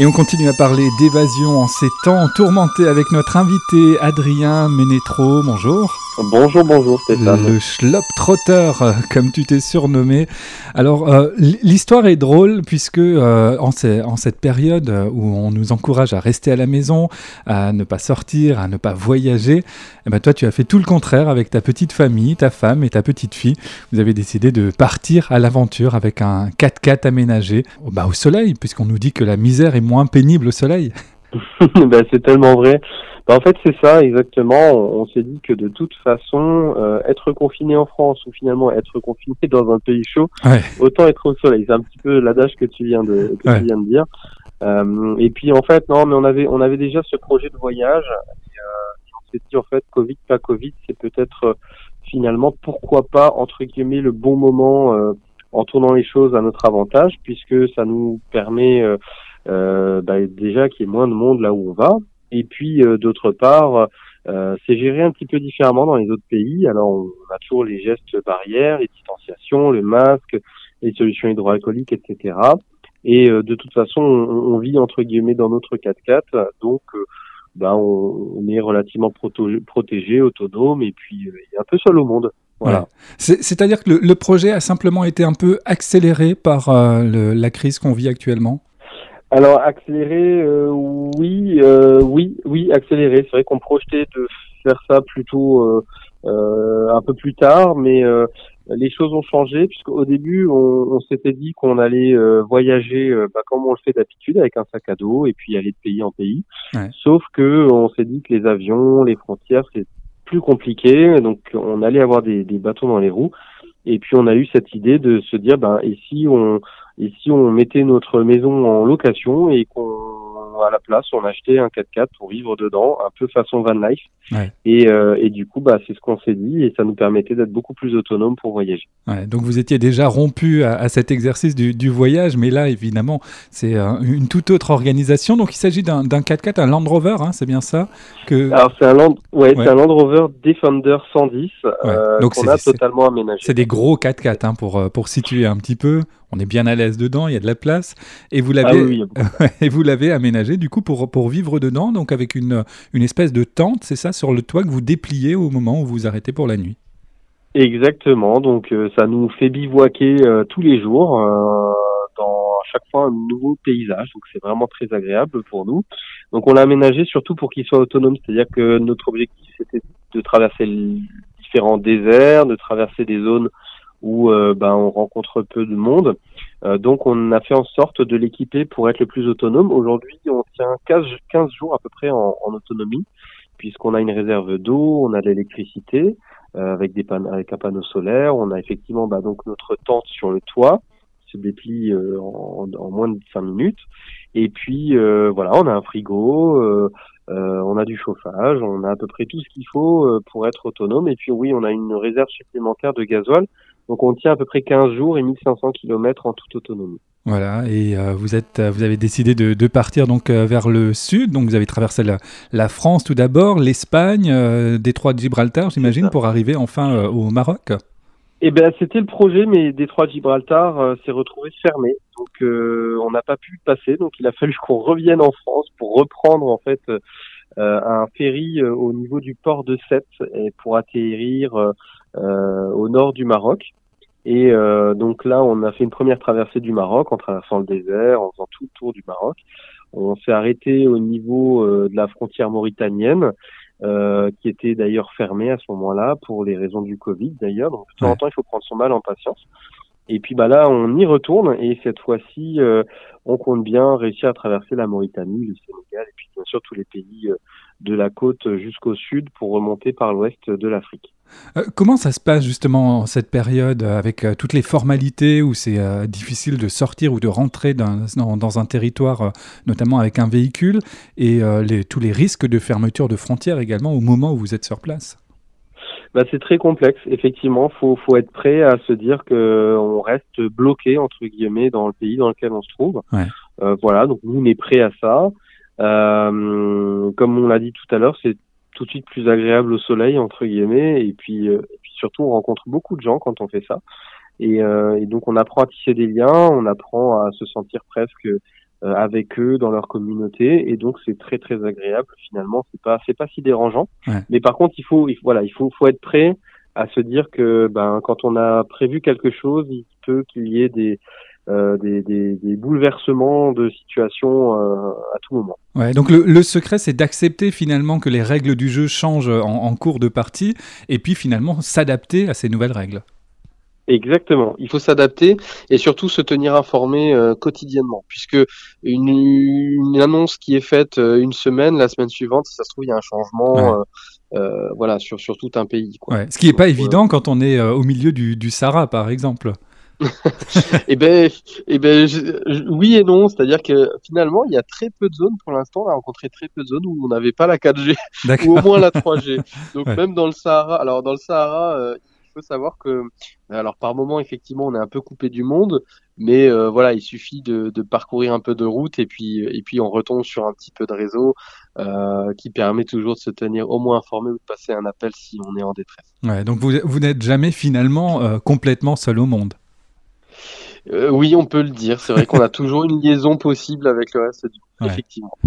Et on continue à parler d'évasion en ces temps tourmentés avec notre invité Adrien Ménétro. Bonjour. Bonjour, bonjour Stéphane. Le Schlop Trotter, euh, comme tu t'es surnommé. Alors, euh, l'histoire est drôle puisque euh, en, en, cette période où on nous encourage à rester à la maison, à ne pas sortir, à ne pas voyager, eh ben toi tu as fait tout le contraire avec ta petite famille, ta femme et ta petite fille. Vous avez décidé de partir à l'aventure avec un 4x4 aménagé au soleil, puisqu'on nous dit que la misère est moins pénible au soleil. ben, c'est tellement vrai. Ben, en fait, c'est ça exactement. On, s'est dit que de toute façon, euh, être confiné en France ou finalement être confiné dans un pays chaud, autant être au soleil. C'est un petit peu l'adage que tu viens de, que tu viens de dire. Euh, et puis en fait, non, mais on avait, on avait déjà ce projet de voyage. Et, euh, on s'est dit en fait, Covid pas Covid, c'est peut-être euh, finalement pourquoi pas entre guillemets le bon moment euh, en tournant les choses à notre avantage, puisque ça nous permet euh, bah, déjà qu'il y ait moins de monde là où on va. Et puis euh, d'autre part, euh, c'est géré un petit peu différemment dans les autres pays. Alors on a toujours les gestes barrières, les distanciations, le masque, les solutions hydroalcooliques, etc. Et de toute façon, on, vit entre guillemets dans notre 4x4, donc bah, on, est relativement protégé, autonome et puis un peu seul au monde. Voilà. C'est-à-dire que le, projet a simplement été un peu accéléré par la crise qu'on vit actuellement? Alors accélérer, euh, oui, euh, oui, oui, accélérer. C'est vrai qu'on projetait de faire ça plutôt euh, euh un peu plus tard, mais les choses ont changé puisqu'au début on, on s'était dit qu'on allait voyager bah, comme on le fait d'habitude avec un sac à dos et puis aller de pays en pays. Sauf que on s'est dit que les avions, les frontières, c'est plus compliqué, donc on allait avoir des, des bâtons dans les roues. Et puis on a eu cette idée de se dire, ben, et si on, et si on mettait notre maison en location et qu'on à la place on achetait un 4x4 pour vivre dedans, un peu façon van life. Et, euh, et du coup, bah, c'est ce qu'on s'est dit et ça nous permettait d'être beaucoup plus autonome pour voyager. Ouais, donc vous étiez déjà rompu à, cet exercice du, du, voyage, mais là évidemment c'est une toute autre organisation. Donc il s'agit d'un 4x4, un Land Rover, hein, c'est bien ça que... Alors c'est un Land, ouais, c'est un Land Rover Defender 110 euh, qu'on a totalement aménagé. C'est des gros 4x4 hein, pour pour situer un petit peu on est bien à l'aise dedans, il y a de la place, et vous l'avez, ah et vous l'avez aménagé du coup pour, pour vivre dedans, donc avec une, une espèce de tente, c'est ça, sur le toit que vous dépliez au moment où vous arrêtez pour la nuit. Exactement, donc euh, ça nous fait bivouaquer euh, tous les jours euh, dans à chaque fois un nouveau paysage, donc c'est vraiment très agréable pour nous. Donc on l'a aménagé surtout pour qu'il soit autonome, c'est-à-dire que notre objectif c'était de traverser différents déserts, de traverser des zones où euh, ben, on rencontre peu de monde. Euh, donc on a fait en sorte de l'équiper pour être le plus autonome. Aujourd'hui, on tient 15, 15 jours à peu près en, autonomie, puisqu'on a une réserve d'eau, on a de l'électricité euh, avec, des avec un panneau solaire, on a effectivement bah, donc notre tente sur le toit, se déplie en, en, moins de 5 minutes. Et puis voilà, on a un frigo, on a du chauffage, on a à peu près tout ce qu'il faut pour être autonome. Et puis oui, on a une réserve supplémentaire de gasoil donc on tient à peu près 15 jours et 1500 km en toute autonomie. Voilà, et euh, vous, êtes, euh, vous avez décidé de, partir donc euh, vers le sud, donc vous avez traversé la, France tout d'abord, l'Espagne, Détroit de Gibraltar, j'imagine, pour arriver enfin au Maroc. Eh bien, c'était le projet, mais Détroit de Gibraltar s'est retrouvé fermé, donc on n'a pas pu passer, donc il a fallu qu'on revienne en France pour reprendre en fait un ferry au niveau du port de Sète et pour atterrir au nord du Maroc. Et euh, donc là, on a fait une première traversée du Maroc en traversant le désert, en faisant tout le tour du Maroc. On s'est arrêté au niveau euh, de la frontière mauritanienne, euh, qui était d'ailleurs fermée à ce moment-là pour les raisons du Covid d'ailleurs. Donc de temps en temps, il faut prendre son mal en patience. Et puis bah là, on y retourne et cette fois-ci, euh, on compte bien réussir à traverser la Mauritanie, le Sénégal et puis bien sûr tous les pays euh, de la côte jusqu'au sud pour remonter par l'ouest de l'Afrique. Euh, comment ça se passe justement cette période avec toutes les formalités où c'est difficile de sortir ou de rentrer dans, dans, un territoire, notamment avec un véhicule, et les, tous les risques de fermeture de frontières également au moment où vous êtes sur place? Bah, c'est très complexe. Effectivement, faut faut être prêt à se dire que on reste bloqué entre guillemets dans le pays dans lequel on se trouve. Ouais. Euh, voilà, donc nous on est prêt à ça. Euh, comme on l'a dit tout à l'heure, c'est tout de suite plus agréable au soleil entre guillemets et puis, euh, et puis surtout on rencontre beaucoup de gens quand on fait ça. Et, euh, et, donc on apprend à tisser des liens, on apprend à se sentir presque avec eux dans leur communauté. Et donc c'est très très agréable finalement. C'est pas c'est pas si dérangeant. Mais par contre il faut, il, voilà il faut faut être prêt à se dire que ben quand on a prévu quelque chose il peut qu'il y ait des euh, des, des, des, bouleversements de situation euh, à tout moment. Ouais, donc le, le secret, c'est d'accepter finalement que les règles du jeu changent en, en cours de partie, et puis finalement s'adapter à ces nouvelles règles. Exactement. Il faut s'adapter et surtout se tenir informé euh, quotidiennement, puisque une, une, annonce qui est faite euh, une semaine, la semaine suivante, si ça se trouve, il y a un changement. Ouais. Euh, voilà, sur, sur tout un pays. Quoi. Ouais. Ce qui n'est pas évident quand on est au milieu du, du Sahara, par exemple. Eh ben, eh ben oui et non. C'est-à-dire que finalement, il y a très peu de zones pour l'instant. On a rencontré très peu de zones où on n'avait pas la 4G ou au moins la 3G. Donc ouais. même dans le Sahara. Alors dans le Sahara, euh, il faut savoir que, alors par moment effectivement, on est un peu coupé du monde, mais euh, voilà, il suffit de, de, parcourir un peu de route et puis et puis on retombe sur un petit peu de réseau euh, qui permet toujours de se tenir au moins informé ou de passer un appel si on est en détresse. Ouais, donc vous vous n'êtes jamais finalement euh, complètement seul au monde. Euh, oui, on peut le dire. C'est vrai qu'on a toujours une liaison possible avec le reste du monde, ouais. effectivement.